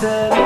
season.